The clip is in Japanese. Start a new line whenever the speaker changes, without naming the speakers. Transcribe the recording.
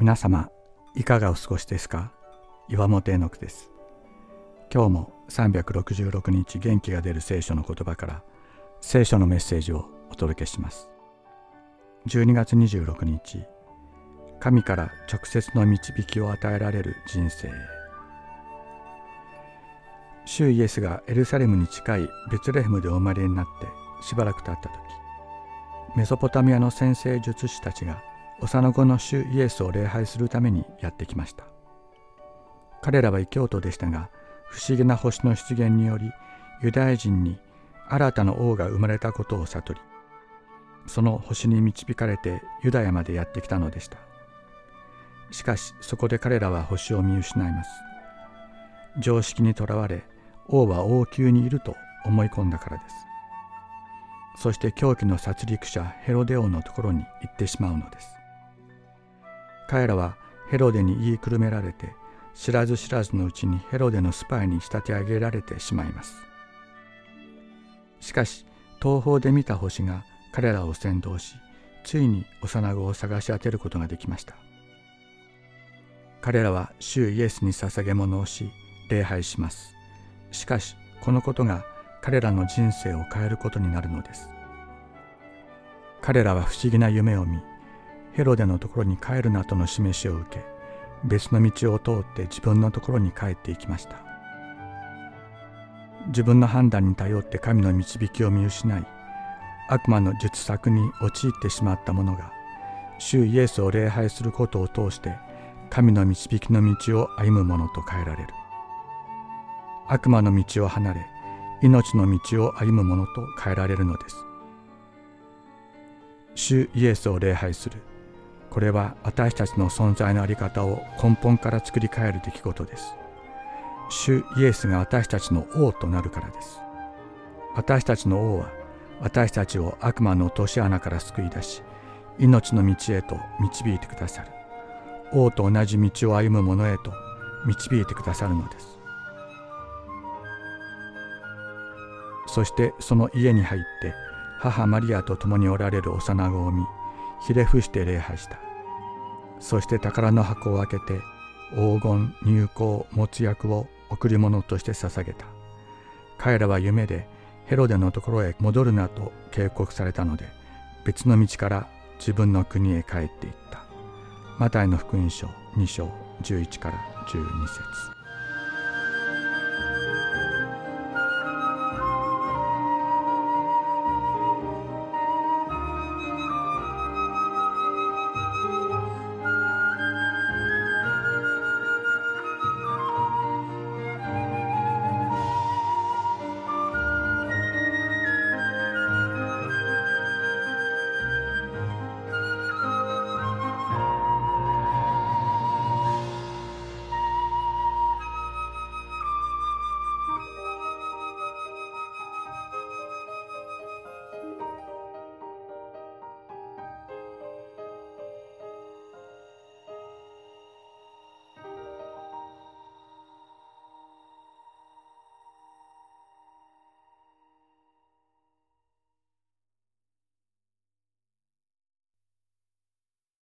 皆様いかがお過ごしですか？岩本絵の句です。今日も366日元気が出る聖書の言葉から聖書のメッセージをお届けします。12月26日神から直接の導きを与えられる人生主イエスがエルサレムに近いベツレヘムでお生まれになってしばらく経った時メソポタミアの先生術師たちが幼子の主イエスを礼拝するためにやってきました。彼らは異教徒でしたが不思議な星の出現によりユダヤ人に新たな王が生まれたことを悟りその星に導かれてユダヤまでやってきたのでした。しかしそこで彼らは星を見失います。常識にとらわれ王は王宮にいると思い込んだからです。そして狂気の殺戮者ヘロデ王のところに行ってしまうのです。彼らはヘロデに言いくるめられて知らず知らずのうちにヘロデのスパイに仕立て上げられてしまいます。しかし東方で見た星が彼らを先導しついに幼子を探し当てることができました。彼らは主イエスに捧げ物をし礼拝します。しかしこのことが彼らの人生を変えることになるのです。彼らは不思議な夢を見ヘロデのところに帰るなとの示しを受け別の道を通って自分のところに帰っていきました。自分の判断に頼って神の導きを見失い悪魔の術策に陥ってしまった者が主イエスを礼拝することを通して神の導きの道を歩む者と変えられる。悪魔の道を離れ命の道を歩む者と変えられるのです。主イエスを礼拝する。これは私たちの存在の在り方を根本から作り変える出来事です。主イエスが私たちの王となるからです。私たちの王は私たちを悪魔の落とし穴から救い出し命の道へと導いてくださる。王と同じ道を歩む者へと導いてくださるのです。そしてその家に入って母マリアと共におられる幼子を見ひれ伏して礼拝した。そして宝の箱を開けて黄金入香没薬を贈り物として捧げた。彼らは夢でヘロデのところへ戻るなと警告されたので別の道から自分の国へ帰っていった。マタイの福音書2章11から12節。